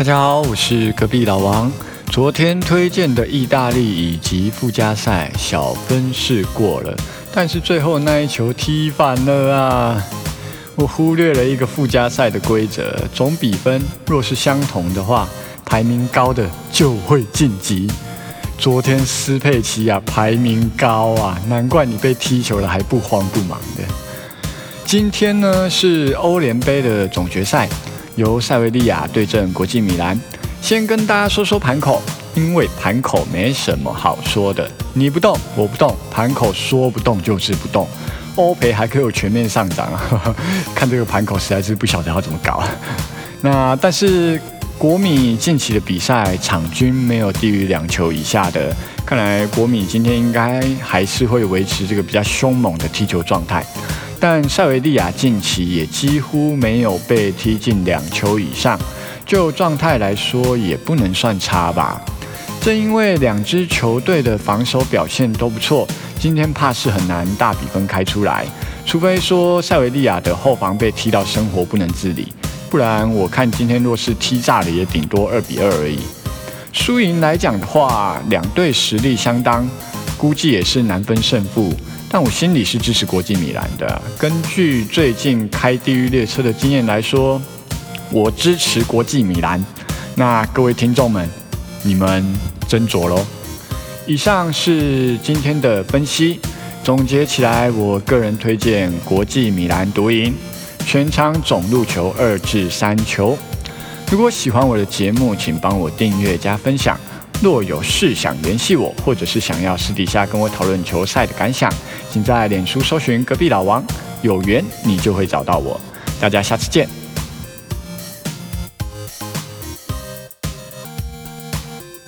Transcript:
大家好，我是隔壁老王。昨天推荐的意大利乙级附加赛小分是过了，但是最后那一球踢反了啊！我忽略了一个附加赛的规则，总比分若是相同的话，排名高的就会晋级。昨天斯佩奇亚排名高啊，难怪你被踢球了还不慌不忙的。今天呢是欧联杯的总决赛。由塞维利亚对阵国际米兰，先跟大家说说盘口，因为盘口没什么好说的，你不动我不动，盘口说不动就是不动，欧赔还可以有全面上涨啊！看这个盘口实在是不晓得要怎么搞。那但是国米近期的比赛场均没有低于两球以下的，看来国米今天应该还是会维持这个比较凶猛的踢球状态。但塞维利亚近期也几乎没有被踢进两球以上，就状态来说也不能算差吧。正因为两支球队的防守表现都不错，今天怕是很难大比分开出来，除非说塞维利亚的后防被踢到生活不能自理，不然我看今天若是踢炸了，也顶多二比二而已。输赢来讲的话，两队实力相当，估计也是难分胜负。但我心里是支持国际米兰的。根据最近开地狱列车的经验来说，我支持国际米兰。那各位听众们，你们斟酌喽。以上是今天的分析，总结起来，我个人推荐国际米兰独赢，全场总入球二至三球。如果喜欢我的节目，请帮我订阅加分享。若有事想联系我，或者是想要私底下跟我讨论球赛的感想，请在脸书搜寻隔壁老王，有缘你就会找到我。大家下次见。